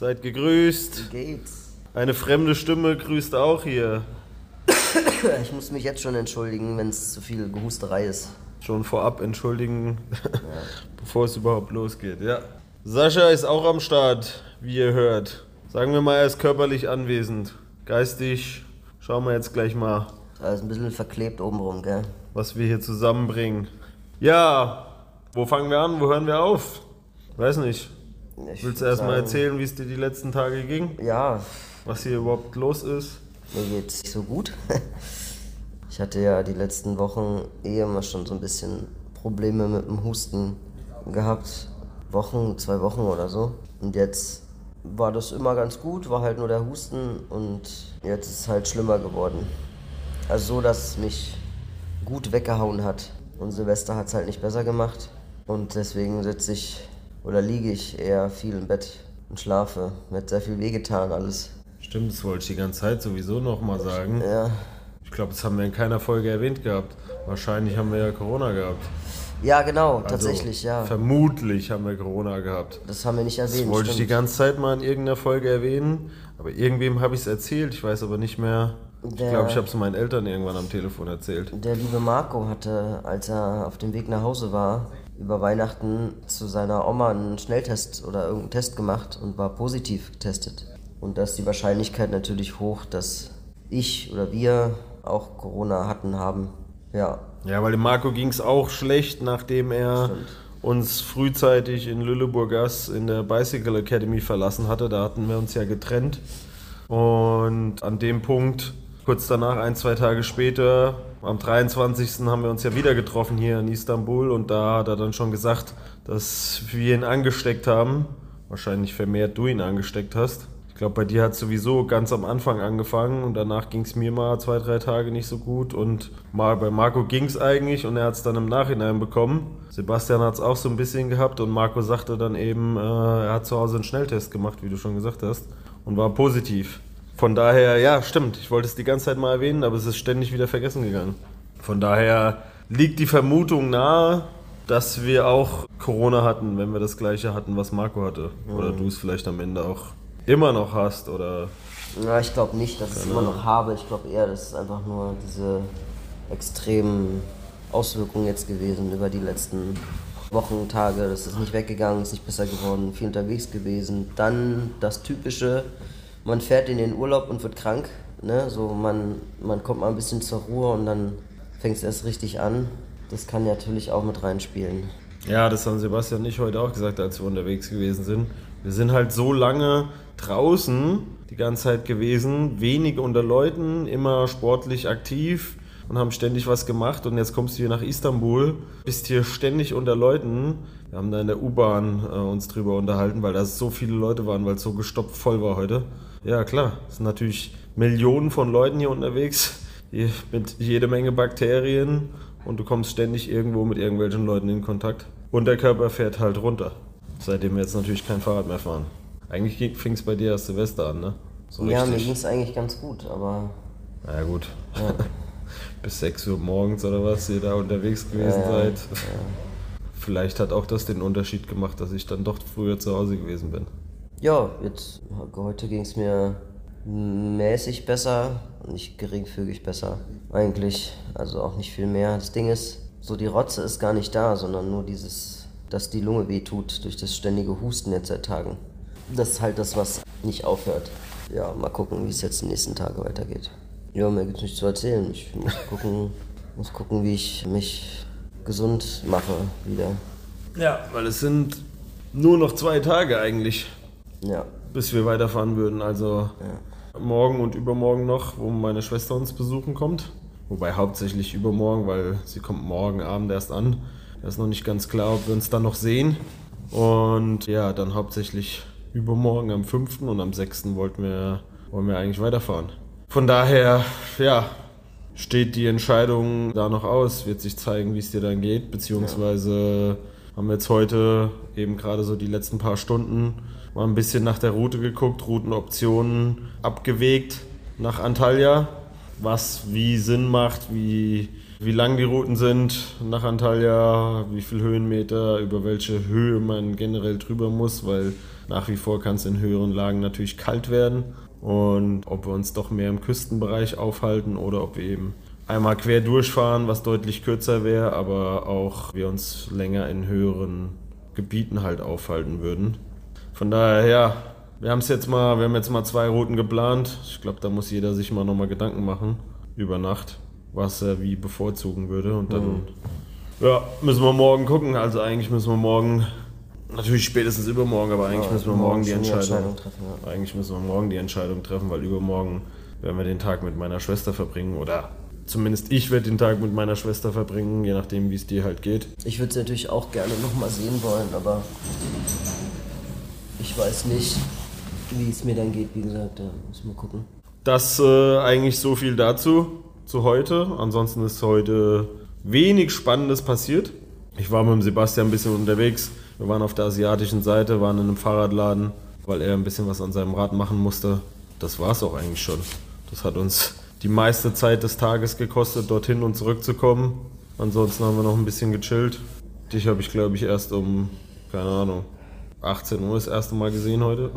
seid gegrüßt. wie geht's? Eine fremde Stimme grüßt auch hier. Ich muss mich jetzt schon entschuldigen, wenn es zu viel Gehusterei ist. Schon vorab entschuldigen, bevor es überhaupt losgeht. Ja. Sascha ist auch am Start, wie ihr hört. Sagen wir mal, er ist körperlich anwesend. Geistig schauen wir jetzt gleich mal, Also ein bisschen verklebt obenrum, gell? was wir hier zusammenbringen. Ja, wo fangen wir an? Wo hören wir auf? Weiß nicht. Ich Willst du würd erst mal sagen, erzählen, wie es dir die letzten Tage ging? Ja, Was hier überhaupt los ist? mir geht's nicht so gut. Ich hatte ja die letzten Wochen eh immer schon so ein bisschen Probleme mit dem Husten gehabt. Wochen, zwei Wochen oder so. Und jetzt war das immer ganz gut, war halt nur der Husten und jetzt ist es halt schlimmer geworden. Also so, dass es mich gut weggehauen hat. Und Silvester hat es halt nicht besser gemacht. Und deswegen sitze ich oder liege ich eher viel im Bett und schlafe. Mir hat sehr viel wehgetan alles. Stimmt, das wollte ich die ganze Zeit sowieso noch mal sagen. Ja, Ich glaube, das haben wir in keiner Folge erwähnt gehabt. Wahrscheinlich haben wir ja Corona gehabt. ja genau, Also, tatsächlich, ja. Vermutlich haben wir Corona gehabt. Das haben wir nicht Das erwähnt. wollte ich die stimmt. ganze Zeit mal in irgendeiner Folge erwähnen. Aber irgendwem habe ich es erzählt. Ich weiß aber nicht mehr. Ich Der- glaube, ich habe es meinen Eltern irgendwann am Telefon erzählt. Der liebe Marco hatte, als er auf dem Weg nach Hause war, über Weihnachten zu seiner Oma einen Schnelltest oder irgendeinen Test gemacht und war positiv getestet. Und da ist die Wahrscheinlichkeit natürlich hoch, dass ich oder wir auch Corona hatten, haben. Ja, Ja, weil dem Marco ging es auch schlecht, nachdem er Stimmt. uns frühzeitig in Lüleburgas in der Bicycle Academy verlassen hatte. Da hatten wir uns ja getrennt. Und an dem Punkt, kurz danach, ein, zwei Tage später, am 23. haben wir uns ja wieder getroffen hier in Istanbul. Und da hat er dann schon gesagt, dass wir ihn angesteckt haben. Wahrscheinlich vermehrt du ihn angesteckt hast. Ich glaube, bei dir hat es sowieso ganz am Anfang angefangen und danach ging es mir mal zwei, drei Tage nicht so gut und mal bei Marco ging es eigentlich und er hat es dann im Nachhinein bekommen. Sebastian hat es auch so ein bisschen gehabt und Marco sagte dann eben, äh, er hat zu Hause einen Schnelltest gemacht, wie du schon gesagt hast, und war positiv. Von daher, ja, stimmt, ich wollte es die ganze Zeit mal erwähnen, aber es ist ständig wieder vergessen gegangen. Von daher liegt die Vermutung nahe, dass wir auch Corona hatten, wenn wir das gleiche hatten, was Marco hatte. Oder du es vielleicht am Ende auch immer noch hast oder Ja, ich glaube nicht, dass ich es immer noch habe. Ich glaube eher, das ist einfach nur diese extremen Auswirkungen jetzt gewesen über die letzten Wochen, Tage. Das ist nicht weggegangen, ist nicht besser geworden, viel unterwegs gewesen. Dann das Typische, man fährt in den Urlaub und wird krank. Ne? So man, man kommt mal ein bisschen zur Ruhe und dann fängt es erst richtig an. Das kann natürlich auch mit reinspielen. Ja, das haben Sebastian und ich heute auch gesagt, als wir unterwegs gewesen sind. Wir sind halt so lange draußen die ganze Zeit gewesen, wenig unter Leuten, immer sportlich aktiv und haben ständig was gemacht. Und jetzt kommst du hier nach Istanbul, bist hier ständig unter Leuten. Wir haben da in der U-Bahn äh, uns drüber unterhalten, weil da so viele Leute waren, weil es so gestopft voll war heute. Ja, klar, es sind natürlich Millionen von Leuten hier unterwegs, mit jede Menge Bakterien und du kommst ständig irgendwo mit irgendwelchen Leuten in Kontakt. Und der Körper fährt halt runter. Seitdem wir jetzt natürlich kein Fahrrad mehr fahren. Eigentlich fing es bei dir erst Silvester an, ne? So Ja, mir richtig. ging es eigentlich ganz gut, aber Na ja, gut. Bis 6 Uhr morgens oder was ihr da unterwegs gewesen Ja, seid. Vielleicht hat auch das den Unterschied gemacht, dass ich dann doch früher zu Hause gewesen bin. Ja, jetzt heute ging es mir mäßig besser nicht geringfügig besser. Eigentlich, also auch nicht viel mehr. Das Ding ist, so die Rotze ist gar nicht da, sondern nur dieses, dass die Lunge weh tut durch das ständige Husten jetzt seit Tagen. Das ist halt das, was nicht aufhört. Ja, mal gucken, wie es jetzt die nächsten Tage weitergeht. Ja, mir gibt's nichts zu erzählen. Ich muss gucken, muss gucken, wie ich mich gesund mache wieder. Ja, weil es sind nur noch zwei Tage eigentlich, Ja, bis wir weiterfahren würden. Also morgen und übermorgen noch, wo meine Schwester uns besuchen kommt. Wobei hauptsächlich übermorgen, weil sie kommt morgen Abend erst an. Da ist noch nicht ganz klar, ob wir uns dann noch sehen. Und ja, dann hauptsächlich übermorgen am 5. und am 6. wollten wir, wollen wir eigentlich weiterfahren. Von daher, ja, steht die Entscheidung da noch aus, wird sich zeigen, wie es dir dann geht, beziehungsweise haben wir jetzt heute eben gerade so die letzten paar Stunden mal ein bisschen nach der Route geguckt, Routenoptionen abgewegt nach Antalya, was wie Sinn macht, wie, wie lang die Routen sind nach Antalya, wie viel Höhenmeter, über welche Höhe man generell drüber muss, weil nach wie vor kann es in höheren Lagen natürlich kalt werden und ob wir uns doch mehr im Küstenbereich aufhalten oder ob wir eben einmal quer durchfahren, was deutlich kürzer wäre, aber auch wir uns länger in höheren Gebieten halt aufhalten würden. Von daher, ja, wir haben es jetzt mal, wir haben jetzt mal zwei Routen geplant. Ich glaube, da muss jeder sich mal nochmal Gedanken machen über Nacht, was er wie bevorzugen würde. Und dann, mhm. ja, müssen wir morgen gucken. Also eigentlich müssen wir morgen, natürlich spätestens übermorgen, aber eigentlich ja, müssen wir morgen die Entscheidung, die Entscheidung treffen. Ja. Eigentlich müssen wir morgen die Entscheidung treffen, weil übermorgen werden wir den Tag mit meiner Schwester verbringen oder zumindest ich werde den Tag mit meiner Schwester verbringen, je nachdem, wie es dir halt geht. Ich würde es natürlich auch gerne nochmal sehen wollen, aber ich weiß nicht, wie es mir dann geht. Wie gesagt, da müssen wir gucken. Das äh, eigentlich so viel dazu, zu heute. Ansonsten ist heute wenig Spannendes passiert. Ich war mit dem Sebastian ein bisschen unterwegs. Wir waren auf der asiatischen Seite, waren in einem Fahrradladen, weil er ein bisschen was an seinem Rad machen musste. Das war es auch eigentlich schon. Das hat uns die meiste Zeit des Tages gekostet, dorthin und zurückzukommen. Ansonsten haben wir noch ein bisschen gechillt. Dich habe ich, glaube ich, erst um, keine Ahnung, 18 Uhr das erste Mal gesehen heute,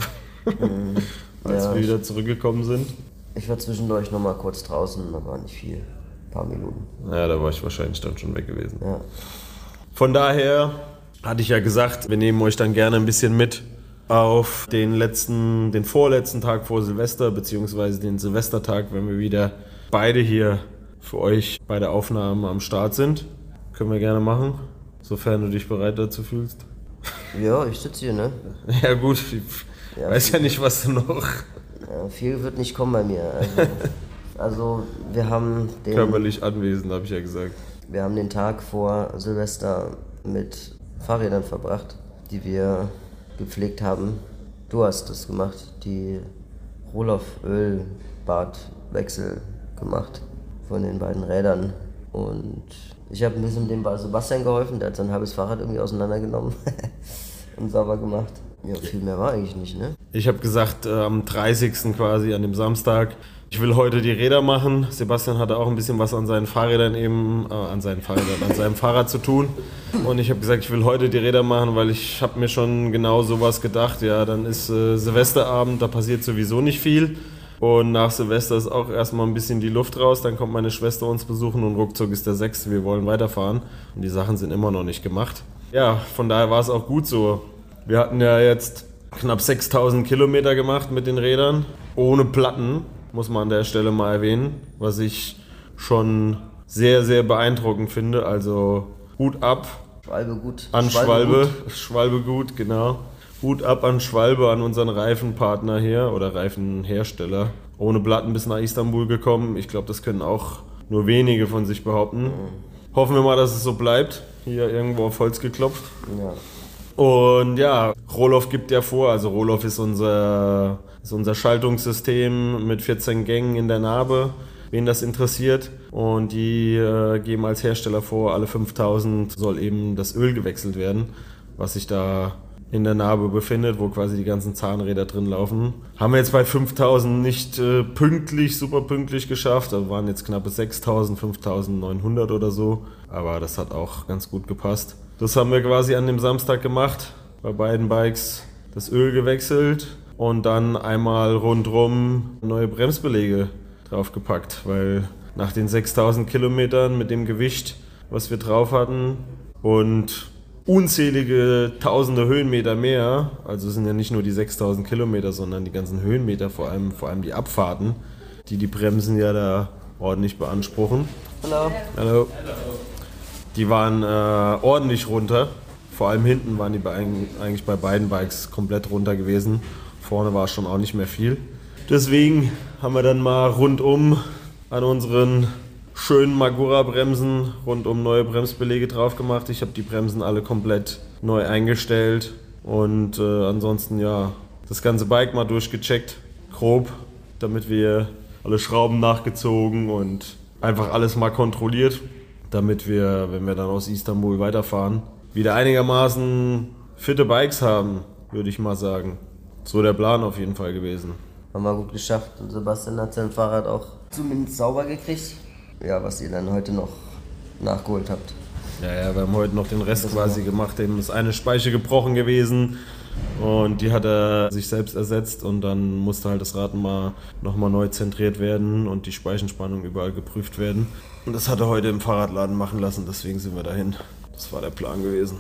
mhm. als ja, wir wieder zurückgekommen sind. Ich war zwischendurch noch mal kurz draußen, aber nicht viel. Ein paar Minuten. Ja, da war ich wahrscheinlich dann schon weg gewesen. Ja. Von daher hatte ich ja gesagt, wir nehmen euch dann gerne ein bisschen mit auf den letzten, den vorletzten Tag vor Silvester, beziehungsweise den Silvestertag, wenn wir wieder beide hier für euch bei der Aufnahme am Start sind. Können wir gerne machen, sofern du dich bereit dazu fühlst. Ja, ich sitze hier, ne? Ja, gut, ich ja, weiß ja nicht, was du noch. Ja, viel wird nicht kommen bei mir. Also, also wir haben den. Körperlich anwesend, habe ich ja gesagt. Wir haben den Tag vor Silvester mit Fahrrädern verbracht, die wir gepflegt haben. Du hast das gemacht, die Rohloff-Ölbadwechsel gemacht von den beiden Rädern. Und ich habe ein bisschen dem Sebastian geholfen, der hat sein halbes Fahrrad irgendwie auseinandergenommen und sauber gemacht. Ja, viel mehr war eigentlich nicht, ne? Ich habe gesagt, äh, am 30. quasi, an dem Samstag, ich will heute die Räder machen. Sebastian hatte auch ein bisschen was an seinen Fahrrädern eben, äh, an seinen Fahrrädern, an seinem Fahrrad zu tun. Und ich habe gesagt, ich will heute die Räder machen, weil ich habe mir schon genau sowas gedacht. Ja, dann ist äh, Silvesterabend, da passiert sowieso nicht viel. Und nach Silvester ist auch erstmal ein bisschen die Luft raus. Dann kommt meine Schwester uns besuchen und ruckzuck ist der 6. Wir wollen weiterfahren. Und die Sachen sind immer noch nicht gemacht. Ja, von daher war es auch gut so. Wir hatten ja jetzt knapp 6000 Kilometer gemacht mit den Rädern, ohne Platten muss man an der Stelle mal erwähnen, was ich schon sehr, sehr beeindruckend finde. Also Hut ab. Schwalbe gut. An Schwalbe, Schwalbe gut, Schwalbe gut genau. Hut ab an Schwalbe, an unseren Reifenpartner hier oder Reifenhersteller. Ohne Platten bis nach Istanbul gekommen. Ich glaube, das können auch nur wenige von sich behaupten. Mhm. Hoffen wir mal, dass es so bleibt. Hier irgendwo auf Holz geklopft. Ja. Und ja, Roloff gibt ja vor, also Roloff ist unser, ist unser Schaltungssystem mit 14 Gängen in der Narbe, wen das interessiert. Und die äh, geben als Hersteller vor, alle 5000 soll eben das Öl gewechselt werden, was sich da in der Narbe befindet, wo quasi die ganzen Zahnräder drin laufen. Haben wir jetzt bei 5000 nicht äh, pünktlich, super pünktlich geschafft. Da waren jetzt knappe 6000, 5900 oder so. Aber das hat auch ganz gut gepasst. Das haben wir quasi an dem Samstag gemacht. Bei beiden Bikes das Öl gewechselt und dann einmal rundrum neue Bremsbelege draufgepackt, weil nach den 6000 Kilometern mit dem Gewicht, was wir drauf hatten und unzählige tausende Höhenmeter mehr, also es sind ja nicht nur die 6000 Kilometer, sondern die ganzen Höhenmeter, vor allem, vor allem die Abfahrten, die die Bremsen ja da ordentlich beanspruchen. Hallo. Hallo. Die waren äh, ordentlich runter. Vor allem hinten waren die bei, eigentlich bei beiden Bikes komplett runter gewesen. Vorne war schon auch nicht mehr viel. Deswegen haben wir dann mal rundum an unseren schönen Magura-Bremsen rundum neue Bremsbelege drauf gemacht. Ich habe die Bremsen alle komplett neu eingestellt. Und äh, ansonsten ja, das ganze Bike mal durchgecheckt, grob, damit wir alle Schrauben nachgezogen und einfach alles mal kontrolliert, damit wir, wenn wir dann aus Istanbul weiterfahren, wieder einigermaßen fitte Bikes haben, würde ich mal sagen. So der Plan auf jeden Fall gewesen. Haben wir gut geschafft und Sebastian hat sein Fahrrad auch zumindest sauber gekriegt. Ja, was ihr dann heute noch nachgeholt habt. Ja, ja, wir haben heute noch den Rest quasi gemacht. Dem ist eine Speiche gebrochen gewesen und die hat er sich selbst ersetzt und dann musste halt das Rad mal nochmal neu zentriert werden und die Speichenspannung überall geprüft werden. Und das hat er heute im Fahrradladen machen lassen, deswegen sind wir dahin. Das war der Plan gewesen.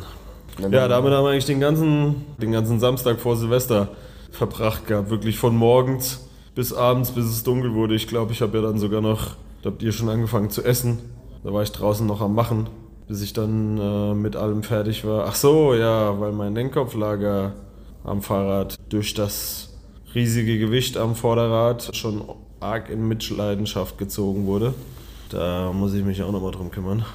Ja, damit haben wir eigentlich den ganzen, den ganzen Samstag vor Silvester verbracht gehabt. Wirklich von morgens bis abends, bis es dunkel wurde. Ich glaube, ich habe ja dann sogar noch, da habt ihr schon angefangen zu essen. Da war ich draußen noch am Machen, bis ich dann äh, mit allem fertig war. Ach so, ja, weil mein Lenkkopflager am Fahrrad durch das riesige Gewicht am Vorderrad schon arg in Mitleidenschaft gezogen wurde. Da muss ich mich auch nochmal drum kümmern.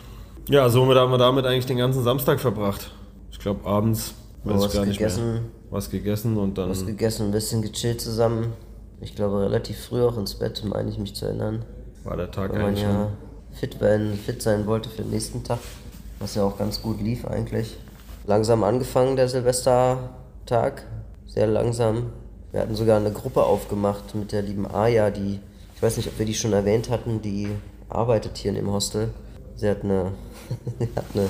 Ja, somit haben wir damit eigentlich den ganzen Samstag verbracht. Ich glaube abends, weiß ich gar nicht gegessen, mehr. Was gegessen und dann. Was gegessen, ein bisschen gechillt zusammen. Ich glaube relativ früh auch ins Bett, meine ich mich zu erinnern. War der Tag Weil man eigentlich ja fit, werden, fit sein wollte für den nächsten Tag. Was ja auch ganz gut lief eigentlich. Langsam angefangen der Silvestertag. Sehr langsam. Wir hatten sogar eine Gruppe aufgemacht mit der lieben Aya, die, ich weiß nicht, ob wir die schon erwähnt hatten, die arbeitet hier in dem Hostel. Sie hat eine, hat eine,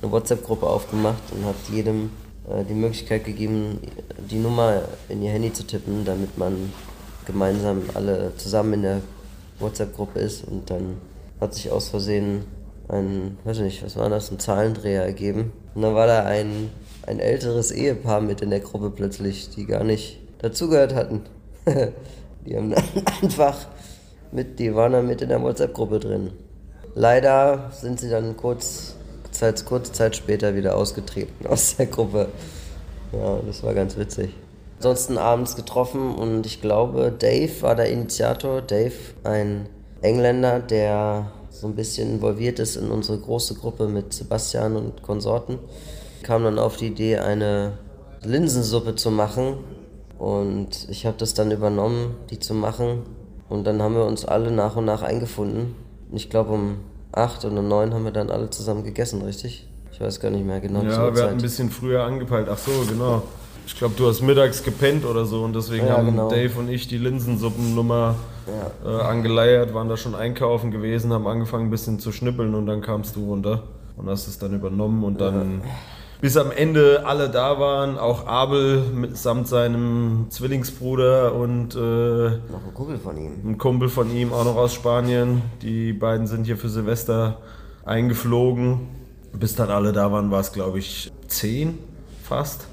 eine WhatsApp-Gruppe aufgemacht und hat jedem äh, die Möglichkeit gegeben, die Nummer in ihr Handy zu tippen, damit man gemeinsam alle zusammen in der WhatsApp-Gruppe ist und dann hat sich aus Versehen ein, weiß nicht, was war das, ein Zahlendreher ergeben. Und dann war da ein, ein älteres Ehepaar mit in der Gruppe plötzlich, die gar nicht dazugehört hatten. die haben dann einfach mit, die waren dann mit in der WhatsApp-Gruppe drin. Leider sind sie dann kurz, kurze Zeit später wieder ausgetreten aus der Gruppe. Ja, das war ganz witzig. Ansonsten abends getroffen und ich glaube, Dave war der Initiator. Dave, ein Engländer, der so ein bisschen involviert ist in unsere große Gruppe mit Sebastian und Konsorten, kam dann auf die Idee, eine Linsensuppe zu machen. Und ich habe das dann übernommen, die zu machen. Und dann haben wir uns alle nach und nach eingefunden. Und Ich glaube, um acht oder neun haben wir dann alle zusammen gegessen, richtig? Ich weiß gar nicht mehr genau. Ja, wir Uhrzeit. hatten ein bisschen früher angepeilt. Ach so, genau. Ich glaube, du hast mittags gepennt oder so und deswegen Ja, haben genau. Dave und ich die Linsensuppennummer äh, angeleiert, waren da schon einkaufen gewesen, haben angefangen ein bisschen zu schnippeln und dann kamst du runter und hast es dann übernommen und dann bis am Ende alle da waren, auch Abel mit, samt seinem Zwillingsbruder und äh, Noch ein Kumpel von ihm. ein Kumpel von ihm auch noch aus Spanien. Die beiden sind hier für Silvester eingeflogen. Bis dann alle da waren, war es glaube ich zehn fast.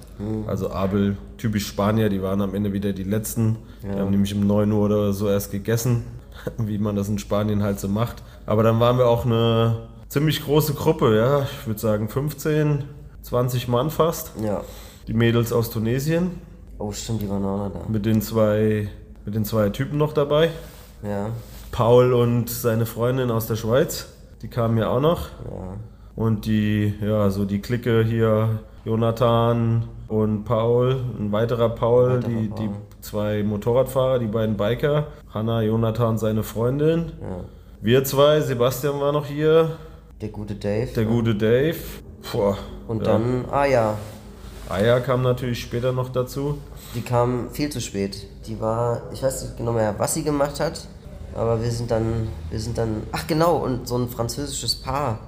Also Abel, typisch Spanier, die waren am Ende wieder die letzten. Die haben nämlich um 9 Uhr oder so erst gegessen, wie man das in Spanien halt so macht. Aber dann waren wir auch eine ziemlich große Gruppe, ja, ich würde sagen 15, 20 Mann fast. Ja. Die Mädels aus Tunesien Oh, stimmt, die waren auch noch da. mit den zwei, mit den zwei Typen noch dabei. Ja. Paul und seine Freundin aus der Schweiz, die kamen ja auch noch. Ja. Und die, ja, so die Clique hier, Jonathan und Paul, ein weiterer Paul, Weiterer die, Paul. die zwei Motorradfahrer, die beiden Biker, Hanna, Jonathan, seine Freundin. Ja. Wir zwei, Sebastian war noch hier, Der gute Dave. der gute Dave. Boah, Und ja. dann, ja, Aya kam natürlich später noch dazu. die kam viel zu spät. Die war, ich weiß nicht genau mehr, was sie gemacht hat, aber wir sind dann, wir sind dann, ach genau, und so ein französisches Paar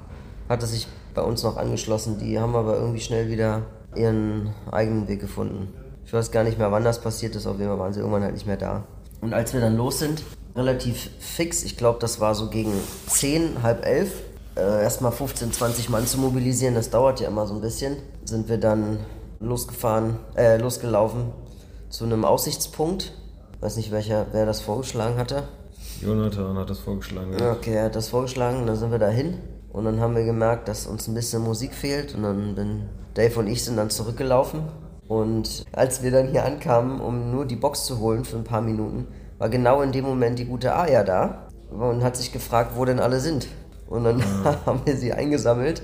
hatte sich bei uns noch angeschlossen. Die haben aber irgendwie schnell wieder ihren eigenen Weg gefunden. Ich weiß gar nicht mehr, wann das passiert ist, auf jeden Fall waren sie irgendwann halt nicht mehr da. Und als wir dann los sind, relativ fix, ich glaube, das war so gegen 10, halb elf, äh, erstmal 15, 20 Mann zu mobilisieren, das dauert ja immer so ein bisschen, sind wir dann losgefahren, äh, losgelaufen zu einem Aussichtspunkt. Weiß nicht, welcher, wer das vorgeschlagen hatte. Jonathan hat das vorgeschlagen. Ja. Okay, er hat das vorgeschlagen, dann sind wir dahin und dann haben wir gemerkt, dass uns ein bisschen Musik fehlt und dann bin Dave und ich sind dann zurückgelaufen und als wir dann hier ankamen, um nur die Box zu holen für ein paar Minuten, war genau in dem Moment die gute Aya da und hat sich gefragt, wo denn alle sind. Und dann haben wir sie eingesammelt.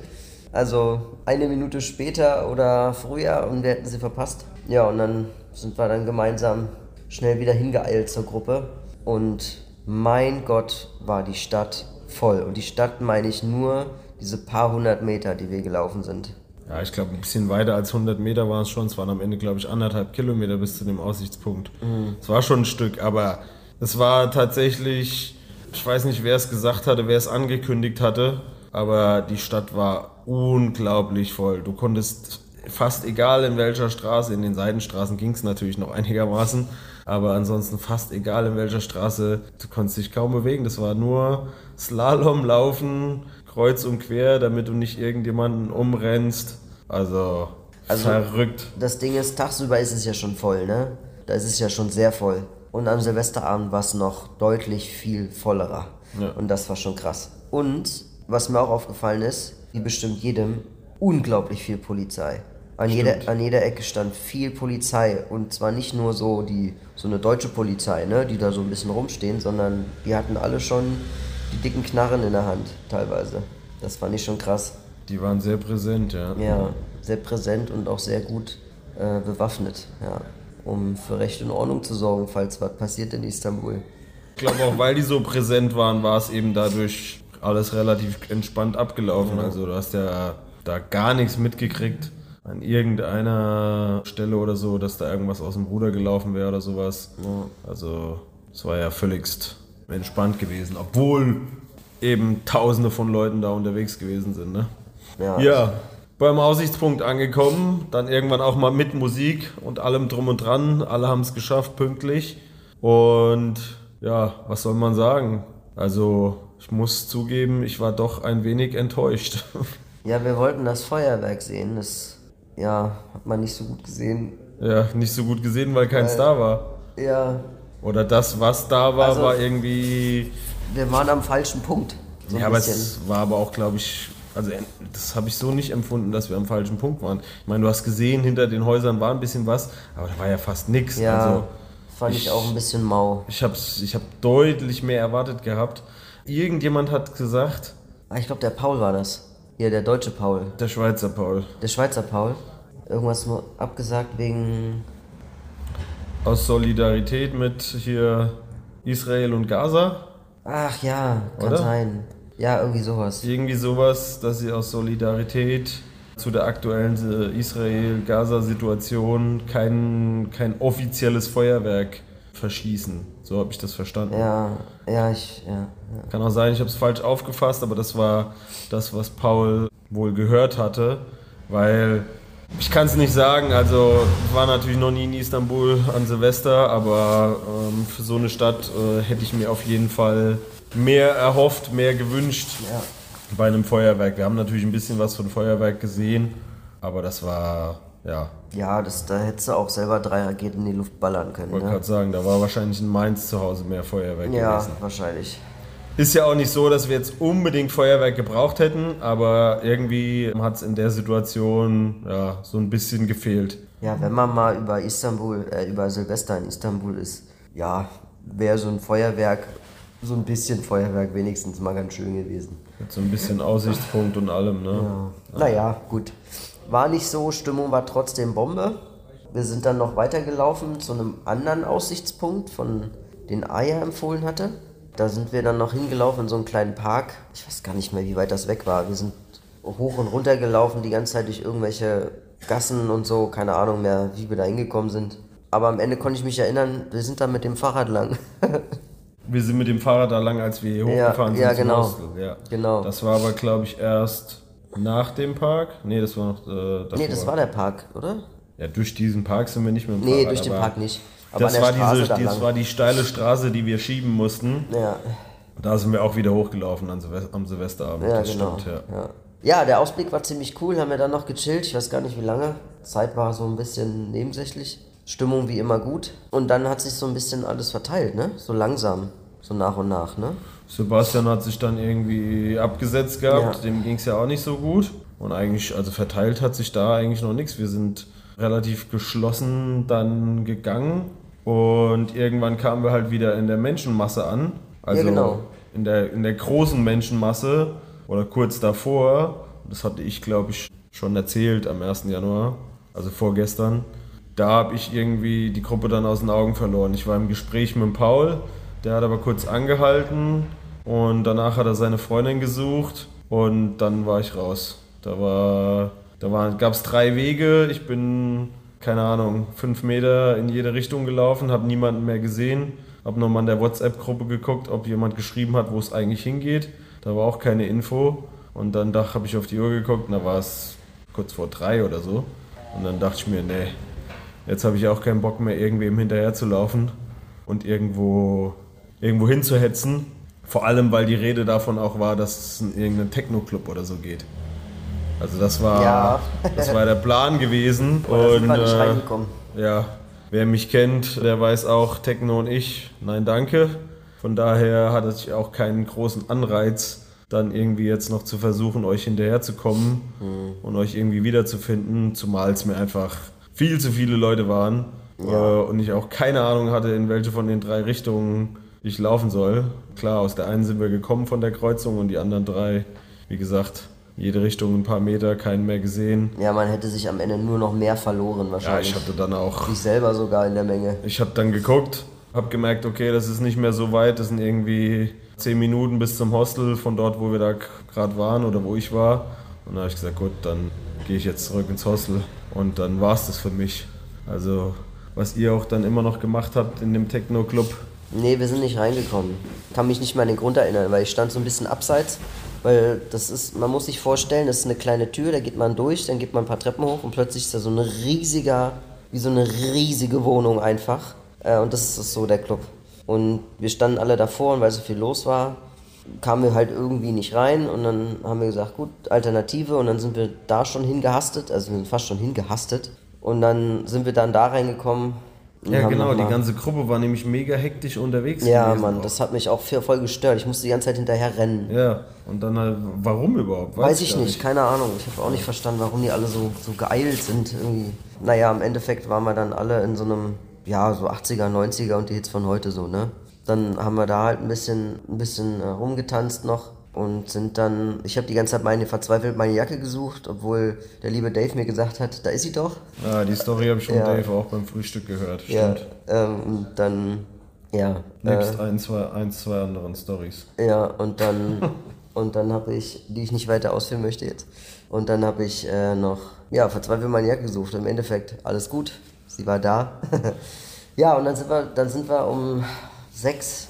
Also eine Minute später oder früher und wir hätten sie verpasst. Ja, und dann sind wir dann gemeinsam schnell wieder hingeeilt zur Gruppe. Und mein Gott, war die Stadt voll. Und die Stadt meine ich nur diese paar hundert Meter, die wir gelaufen sind. Ja, ich glaube, ein bisschen weiter als 100 Meter waren es schon. Es waren am Ende, glaube ich, anderthalb Kilometer bis zu dem Aussichtspunkt. Es war schon ein Stück, aber es war tatsächlich, ich weiß nicht, wer es gesagt hatte, wer es angekündigt hatte, aber die Stadt war unglaublich voll. Du konntest fast egal in welcher Straße, in den Seitenstraßen ging es natürlich noch einigermaßen, aber ansonsten fast egal in welcher Straße, du konntest dich kaum bewegen. Das war nur Slalom, Laufen, kreuz und quer, damit du nicht irgendjemanden umrennst. Also, Also- verrückt. Das Ding ist, tagsüber ist es ja schon voll, ne? Da ist es ja schon sehr voll. Und am Silvesterabend war es noch deutlich viel vollerer. Ja. Und das war schon krass. Und was mir auch aufgefallen ist, wie bestimmt jedem, unglaublich viel Polizei. An jeder, an jeder Ecke stand viel Polizei. Und zwar nicht nur so die so eine deutsche Polizei, ne, die da so ein bisschen rumstehen, sondern die hatten alle schon die dicken Knarren in der Hand, teilweise. Das fand ich schon krass. Die waren sehr präsent, ja. Ja, sehr präsent und auch sehr gut äh, bewaffnet, ja, um für Recht und Ordnung zu sorgen, falls was passiert in Istanbul. Ich glaube auch, weil die so präsent waren, war es eben dadurch alles relativ entspannt abgelaufen. Also du hast ja da gar nichts mitgekriegt an irgendeiner Stelle oder so, dass da irgendwas aus dem Ruder gelaufen wäre oder sowas. Also es war ja völligst entspannt gewesen, obwohl eben tausende von Leuten da unterwegs gewesen sind. Ne? Ja, Ja, beim Aussichtspunkt angekommen, dann irgendwann auch mal mit Musik und allem drum und dran. Alle haben es geschafft, pünktlich. Und ja, was soll man sagen? Also, ich muss zugeben, ich war doch ein wenig enttäuscht. ja, wir wollten das Feuerwerk sehen, das ja, hat man nicht so gut gesehen. ja, nicht so gut gesehen, weil keins da war. Ja, Oder das, was da war, Also- war irgendwie. wir waren am falschen Punkt. So Ja, aber es war aber auch, glaube ich, also das habe ich so nicht empfunden, dass wir am falschen Punkt waren. Ich meine, du hast gesehen, hinter den Häusern war ein bisschen was, aber da war ja fast nichts. ja, Also, fand ich, ich- auch ein bisschen mau. Ich habe ich hab deutlich mehr erwartet gehabt. Irgendjemand hat gesagt, Ah, ich glaube, der Paul war das. Hier, der deutsche Paul. der Schweizer Paul, Der Schweizer Paul. Irgendwas nur abgesagt wegen. Aus Solidarität mit hier Israel und Gaza. Ach ja, kann Oder? sein. Ja, irgendwie sowas. Irgendwie sowas, dass sie aus Solidarität zu der aktuellen Israel-Gaza-Situation kein, kein offizielles Feuerwerk verschießen. So habe ich das verstanden. Ja, ja, ich, ja. ja. Kann auch sein, ich habe es falsch aufgefasst, aber das war das, was Paul wohl gehört hatte, weil ich kann es nicht sagen. Also ich war natürlich noch nie in Istanbul an Silvester, aber ähm, für so eine Stadt äh, hätte ich mir auf jeden Fall mehr erhofft, mehr gewünscht Ja. bei einem Feuerwerk. Wir haben natürlich ein bisschen was von Feuerwerk gesehen, aber das war ja. Ja, das, da hättest du auch selber drei Raketen in die Luft ballern können. Ich wollte Ne? gerade sagen, da war wahrscheinlich in Mainz zu Hause mehr Feuerwerk Ja, gewesen. wahrscheinlich. Ist ja auch nicht so, dass wir jetzt unbedingt Feuerwerk gebraucht hätten, aber irgendwie hat es in der Situation ja, so ein bisschen gefehlt. Ja, wenn man mal über Istanbul, äh, über Silvester in Istanbul ist, ja, wäre so ein Feuerwerk, so ein bisschen Feuerwerk wenigstens mal ganz schön gewesen. Mit so ein bisschen Aussichtspunkt und allem, ne? Naja, gut. War nicht so, Stimmung war trotzdem Bombe. Wir sind dann noch weitergelaufen zu einem anderen Aussichtspunkt, von den Aya empfohlen hatte. Da sind wir dann noch hingelaufen in so einen kleinen Park. Ich weiß gar nicht mehr, wie weit das weg war. Wir sind hoch und runter gelaufen, die ganze Zeit durch irgendwelche Gassen und so. Keine Ahnung mehr, wie wir da hingekommen sind. Aber am Ende konnte ich mich erinnern, wir sind da mit dem Fahrrad lang. Wir sind mit dem Fahrrad da lang, als wir hier Ja, hochgefahren sind ja, genau. Hostel. Ja. Genau. Das war aber, glaube ich, erst nach dem Park. Nee, das war noch äh, davor. nee, das war der Park, oder? Ja, durch diesen Park sind wir nicht mit dem Nee, Fahrrad. durch den Park nicht. Aber Das war, diese, da das war die steile Straße, die wir schieben mussten. ja. Da sind wir auch wieder hochgelaufen am Silvesterabend. Ja, das genau. stimmt, ja. ja. ja, der Ausblick war ziemlich cool, haben wir dann noch gechillt, ich weiß gar nicht wie lange. Zeit war so ein bisschen nebensächlich. Stimmung wie immer gut. Und dann hat sich so ein bisschen alles verteilt, ne? So langsam, so nach und nach, ne? Sebastian hat sich dann irgendwie abgesetzt gehabt, Ja. dem ging es ja auch nicht so gut. Und eigentlich, also verteilt hat sich da eigentlich noch nichts. Wir sind relativ geschlossen dann gegangen und irgendwann kamen wir halt wieder in der Menschenmasse an. Also genau. in, der, in der großen Menschenmasse oder kurz davor. Das hatte ich, glaube ich, schon erzählt am 1. Januar, also vorgestern. da habe ich irgendwie die Gruppe dann aus den Augen verloren. Ich war im Gespräch mit Paul, der hat aber kurz angehalten und danach hat er seine Freundin gesucht und dann war ich raus. Da, war, da gab es drei Wege. Ich bin, keine Ahnung, fünf Meter in jede Richtung gelaufen, habe niemanden mehr gesehen. Habe nochmal in der WhatsApp-Gruppe geguckt, ob jemand geschrieben hat, wo es eigentlich hingeht. Da war auch keine Info. Und dann habe ich auf die Uhr geguckt und da war es kurz vor drei oder so. Und dann dachte ich mir, nee, jetzt habe ich auch keinen Bock mehr, irgendwem hinterher zu laufen und irgendwo, irgendwo hinzuhetzen. Vor allem, weil die Rede davon auch war, dass es in irgendeinen Techno-Club oder so geht. Also das war, ja. das war der Plan gewesen. und sind wir nicht äh, reingekommen. Ja, wer mich kennt, der weiß auch, Techno und ich, nein danke. Von daher hatte ich auch keinen großen Anreiz, dann irgendwie jetzt noch zu versuchen, euch hinterherzukommen mhm. und euch irgendwie wiederzufinden, zumal es mir einfach viel zu viele Leute waren ja. äh, und ich auch keine Ahnung hatte, in welche von den drei Richtungen ich laufen soll. Klar, aus der einen sind wir gekommen von der Kreuzung und die anderen drei, wie gesagt, jede Richtung ein paar Meter, keinen mehr gesehen. Ja, man hätte sich am Ende nur noch mehr verloren wahrscheinlich. Ja, ich hatte dann auch... Ich selber sogar in der Menge. Ich habe dann geguckt, habe gemerkt, okay, das ist nicht mehr so weit, das sind irgendwie zehn Minuten bis zum Hostel von dort, wo wir da gerade waren oder wo ich war. Und da habe ich gesagt, gut, dann gehe ich jetzt zurück ins Hostel. Und dann war es das für mich. Also, was ihr auch dann immer noch gemacht habt in dem Techno-Club. Nee, wir sind nicht reingekommen. Kann mich nicht mal an den Grund erinnern, weil ich stand so ein bisschen abseits. Weil das ist, man muss sich vorstellen, das ist eine kleine Tür, da geht man durch, dann geht man ein paar Treppen hoch und plötzlich ist da so ein riesiger, wie so eine riesige Wohnung einfach. Äh, und das ist so der Club. Und wir standen alle davor und weil so viel los war, kamen wir halt irgendwie nicht rein und dann haben wir gesagt, gut, Alternative und dann sind wir da schon hingehastet, also wir sind fast schon hingehastet und dann sind wir dann da reingekommen. Ja, genau, die ganze Gruppe war nämlich mega hektisch unterwegs. Ja, gewesen Mann, auch. das hat mich auch voll gestört. Ich musste die ganze Zeit hinterher rennen. Ja, und dann halt, warum überhaupt? Weiß, Weiß ich nicht, nicht, keine Ahnung. Ich habe auch nicht verstanden, warum die alle so, so geeilt sind. Irgendwie. Naja, im Endeffekt waren wir dann alle in so einem ja, so 80er, 90er und die Hits von heute so, ne? Dann haben wir da halt ein bisschen, ein bisschen äh, rumgetanzt noch und sind dann, ich habe die ganze Zeit meine verzweifelt meine Jacke gesucht, obwohl der liebe Dave mir gesagt hat, da ist sie doch. Ja, die Story habe ich von ja. Dave auch beim Frühstück gehört, stimmt. Ja, ähm, dann, ja. Nebst äh, ein, zwei, ein, zwei anderen Stories. Ja, und dann, und dann habe ich, die ich nicht weiter ausführen möchte jetzt, und dann habe ich äh, noch, ja, verzweifelt meine Jacke gesucht. Im Endeffekt alles gut, sie war da. ja, und dann sind wir, dann sind wir um sechs,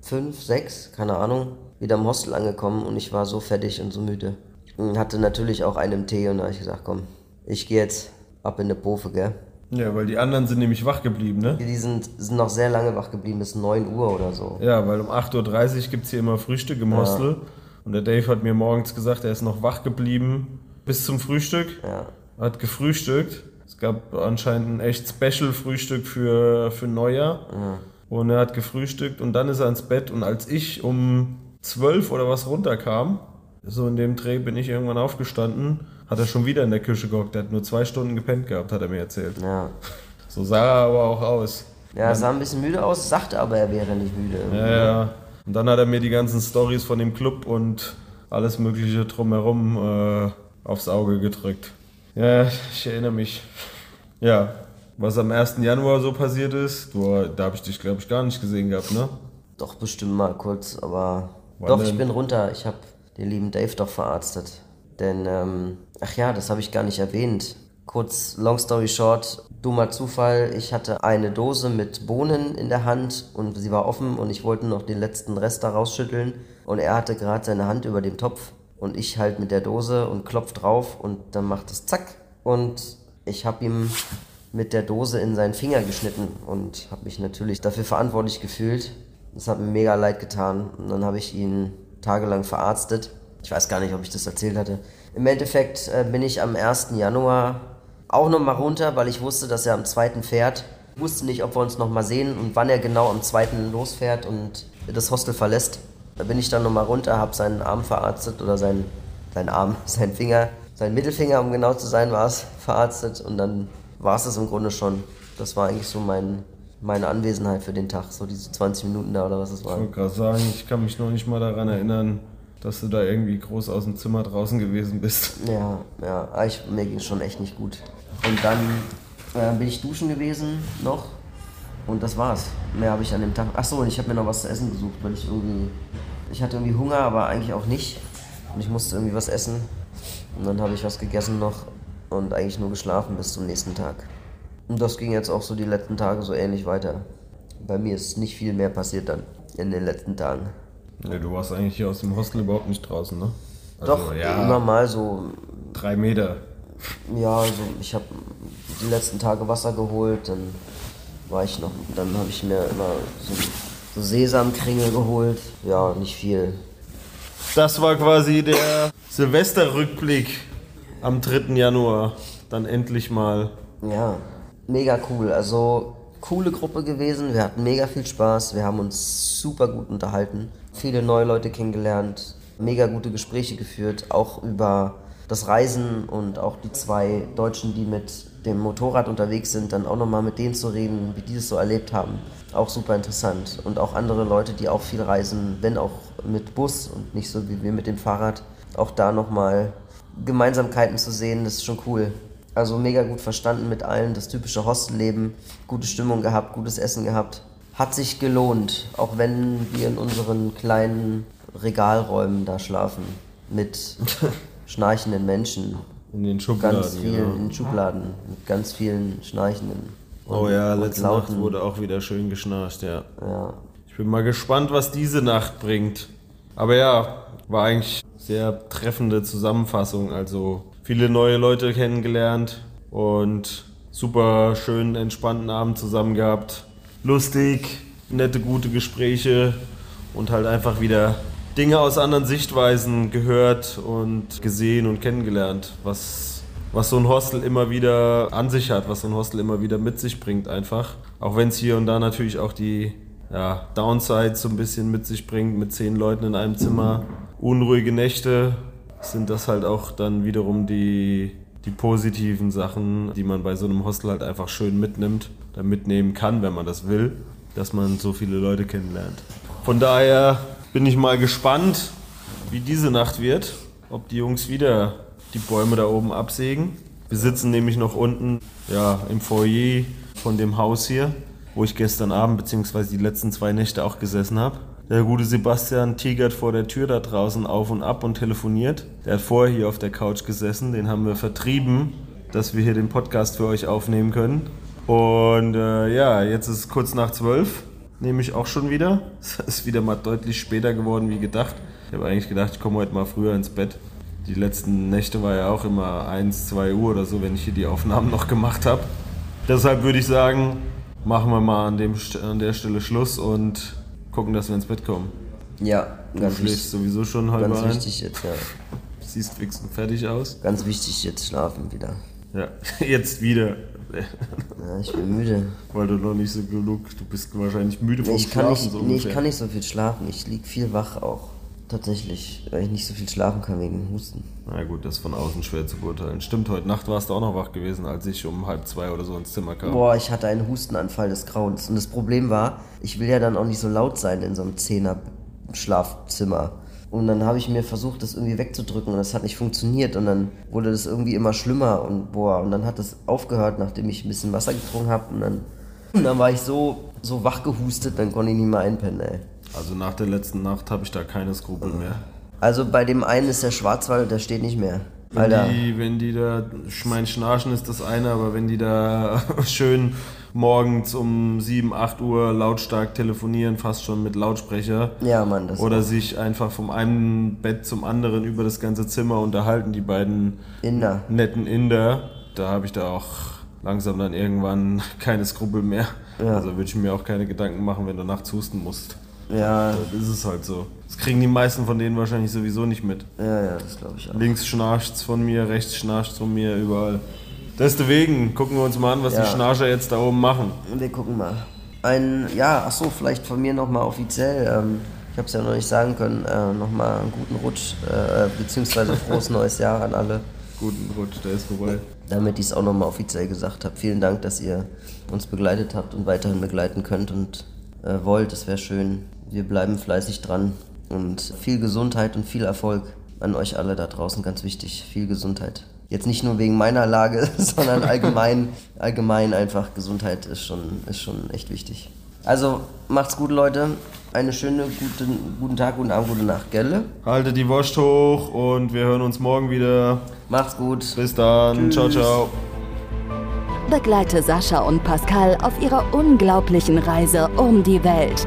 fünf, sechs, keine Ahnung, wieder im Hostel angekommen und ich war so fertig und so müde. Und hatte natürlich auch einen Tee und da habe ich gesagt, komm, ich gehe jetzt ab in die Pofe, gell? Ja, weil die anderen sind nämlich wach geblieben, ne? Die sind, sind noch sehr lange wach geblieben, bis 9 Uhr oder so. Ja, weil um 8.30 Uhr gibt es hier immer Frühstück im ja. Hostel. Und der Dave hat mir morgens gesagt, er ist noch wach geblieben bis zum Frühstück. Ja. Hat gefrühstückt es gab anscheinend ein echt Special-Frühstück für, für Neujahr. Ja. Und er hat gefrühstückt und dann ist er ins Bett. Und als ich um 12 oder was runterkam, so in dem Dreh bin ich irgendwann aufgestanden, hat er schon wieder in der Küche gehockt. Der hat nur zwei Stunden gepennt gehabt, hat er mir erzählt. Ja. So sah er aber auch aus. Ja, er sah ein bisschen müde aus, sagte aber, er wäre nicht müde. Ja, ja. Und dann hat er mir die ganzen Stories von dem Club und alles Mögliche drumherum äh, aufs Auge gedrückt. Ja, ich erinnere mich. Ja, was am 1. Januar so passiert ist, du, da habe ich dich, glaube ich, gar nicht gesehen gehabt, ne? Doch, bestimmt mal kurz, aber. Doch, ich bin runter. Ich habe den lieben Dave doch verarztet. Denn, ähm, ach ja, das habe ich gar nicht erwähnt. Kurz, long story short, dummer Zufall. Ich hatte eine Dose mit Bohnen in der Hand und sie war offen und ich wollte noch den letzten Rest da rausschütteln. Und er hatte gerade seine Hand über dem Topf und ich halt mit der Dose und klopf drauf und dann macht es zack und ich habe ihm mit der Dose in seinen Finger geschnitten und habe mich natürlich dafür verantwortlich gefühlt. Das hat mir mega leid getan und dann habe ich ihn tagelang verarztet. Ich weiß gar nicht, ob ich das erzählt hatte. Im Endeffekt äh, bin ich am 1. Januar auch nochmal runter, weil ich wusste, dass er am 2. fährt. Ich wusste nicht, ob wir uns nochmal sehen und wann er genau am 2. losfährt und das Hostel verlässt. Da bin ich dann nochmal runter, habe seinen Arm verarztet oder seinen, seinen Arm, seinen Finger, seinen Mittelfinger, um genau zu sein, war es, verarztet und dann war es das im Grunde schon. Das war eigentlich so mein, meine Anwesenheit für den Tag, so diese 20 Minuten da oder was es war. Ich wollte gerade sagen, ich kann mich noch nicht mal daran erinnern, dass du da irgendwie groß aus dem Zimmer draußen gewesen bist. Ja, ja, ich, mir ging es schon echt nicht gut. Und dann Äh, bin ich duschen gewesen noch und das war's. Mehr habe ich an dem Tag. Achso, und ich habe mir noch was zu essen gesucht, weil ich irgendwie. Ich hatte irgendwie Hunger, aber eigentlich auch nicht. Und ich musste irgendwie was essen. Und dann habe ich was gegessen noch und eigentlich nur geschlafen bis zum nächsten Tag. Und das ging jetzt auch so die letzten Tage so ähnlich weiter. Bei mir ist nicht viel mehr passiert dann in den letzten Tagen. Ja, du warst eigentlich hier aus dem Hostel überhaupt nicht draußen, ne? Also, Doch, ja, immer mal so. Drei Meter. Ja, also ich habe die letzten Tage Wasser geholt, dann war ich noch, dann habe ich mir immer so, so Sesamkringel geholt. Ja, nicht viel. Das war quasi der Silvesterrückblick am 3. Januar. Dann endlich mal. Ja, mega cool. Also coole Gruppe gewesen. Wir hatten mega viel Spaß. Wir haben uns super gut unterhalten. Viele neue Leute kennengelernt. Mega gute Gespräche geführt. Auch über das Reisen und auch die zwei Deutschen, die mit dem Motorrad unterwegs sind, dann auch nochmal mit denen zu reden, wie die das so erlebt haben. Auch super interessant. Und auch andere Leute, die auch viel reisen, wenn auch mit Bus und nicht so wie wir mit dem Fahrrad. Auch da nochmal Gemeinsamkeiten zu sehen, das ist schon cool. Also mega gut verstanden mit allen, das typische Hostelleben, gute Stimmung gehabt, gutes Essen gehabt. Hat sich gelohnt, auch wenn wir in unseren kleinen Regalräumen da schlafen. Mit schnarchenden Menschen. In den Schubladen. Ganz vielen genau. in den Schubladen, mit ganz vielen schnarchenden. oh ja, letzte Nacht wurde auch wieder schön geschnarcht, ja. ja. Ich bin mal gespannt, was diese Nacht bringt. Aber ja, war eigentlich sehr treffende Zusammenfassung. Also viele neue Leute kennengelernt und super schönen, entspannten Abend zusammen gehabt. Lustig, nette, gute Gespräche und halt einfach wieder Dinge aus anderen Sichtweisen gehört und gesehen und kennengelernt, was, was so ein Hostel immer wieder an sich hat, was so ein Hostel immer wieder mit sich bringt einfach. Auch wenn es hier und da natürlich auch die ja, Downside so ein bisschen mit sich bringt, mit zehn Leuten in einem Zimmer, unruhige Nächte, sind das halt auch dann wiederum die, die positiven Sachen, die man bei so einem Hostel halt einfach schön mitnimmt, da mitnehmen kann, wenn man das will, dass man so viele Leute kennenlernt. Von daher bin ich mal gespannt, wie diese Nacht wird. Ob die Jungs wieder die Bäume da oben absägen. Wir sitzen nämlich noch unten ja, im Foyer von dem Haus hier, wo ich gestern Abend bzw. die letzten zwei Nächte auch gesessen habe. Der gute Sebastian tigert vor der Tür da draußen auf und ab und telefoniert. Der hat vorher hier auf der Couch gesessen, den haben wir vertrieben, dass wir hier den Podcast für euch aufnehmen können. Und äh, ja, jetzt ist es kurz nach zwölf nehme ich auch schon wieder. Es ist wieder mal deutlich später geworden wie gedacht. Ich habe eigentlich gedacht, ich komme heute mal früher ins Bett. Die letzten Nächte war ja auch immer 1, 2 Uhr oder so, wenn ich hier die Aufnahmen noch gemacht habe. Deshalb würde ich sagen, machen wir mal an, dem, an der Stelle Schluss und gucken, dass wir ins Bett kommen. Ja, du ganz schläfst wichtig. sowieso schon halb Ganz ein. wichtig jetzt, ja. Siehst fix und fertig aus. Ganz wichtig jetzt schlafen wieder. Ja, jetzt wieder. Ja, ich bin müde. Weil du noch nicht so genug, du bist wahrscheinlich müde vom kann, Schlafen nicht, so nee, ich kann nicht so viel schlafen. Ich lieg viel wach auch. Tatsächlich, weil ich nicht so viel schlafen kann wegen dem Husten. Na gut, das ist von außen schwer zu beurteilen. Stimmt, heute Nacht warst du auch noch wach gewesen, als ich um halb zwei oder so ins Zimmer kam. Boah, ich hatte einen Hustenanfall des Grauens. Und das Problem war, ich will ja dann auch nicht so laut sein in so einem Zehner-Schlafzimmer. Und dann habe ich mir versucht, das irgendwie wegzudrücken und das hat nicht funktioniert. Und dann wurde das irgendwie immer schlimmer und boah, und dann hat das aufgehört, nachdem ich ein bisschen Wasser getrunken habe. Und dann, und dann war ich so, so wach gehustet, dann konnte ich nicht mehr einpennen, ey. Also nach der letzten Nacht habe ich da keine Skrupel mehr. Also bei dem einen ist der Schwarzwald, der steht nicht mehr. Wenn Alter. die, wenn die da, ich mein Schnarchen ist das eine, aber wenn die da schön morgens um 7, 8 Uhr lautstark telefonieren, fast schon mit Lautsprecher, Ja, Mann, das oder sich einfach vom einen Bett zum anderen über das ganze Zimmer unterhalten, die beiden Inder. netten Inder, da habe ich da auch langsam dann irgendwann keine Skrupel mehr. Ja. Also würde ich mir auch keine Gedanken machen, wenn du nachts husten musst. Ja, Das ist es halt so. Das kriegen die meisten von denen wahrscheinlich sowieso nicht mit. ja, ja, das glaube ich auch. Links schnarcht's von mir, rechts schnarcht's von mir, überall. Deswegen gucken wir uns mal an, was Ja. die Schnarcher jetzt da oben machen. Wir gucken mal. Ein, ja, ach so, vielleicht von mir nochmal offiziell. Ähm, ich habe es ja noch nicht sagen können. Äh, nochmal einen guten Rutsch, äh, beziehungsweise frohes neues Jahr an alle. Guten Rutsch, der ist vorbei. Damit ich es auch nochmal offiziell gesagt habe. Vielen Dank, dass ihr uns begleitet habt und weiterhin begleiten könnt und äh, wollt. Es wäre schön. Wir bleiben fleißig dran. Und viel Gesundheit und viel Erfolg an euch alle da draußen. Ganz wichtig. Viel Gesundheit. Jetzt nicht nur wegen meiner Lage, sondern allgemein, allgemein einfach Gesundheit ist schon, ist schon echt wichtig. Also macht's gut, Leute. Eine schöne, guten, guten Tag, guten Abend, gute Nacht, gell? Haltet die Wurst hoch und wir hören uns morgen wieder. Macht's gut. Bis dann. Ciao, ciao. Begleite Sascha und Pascal auf ihrer unglaublichen Reise um die Welt.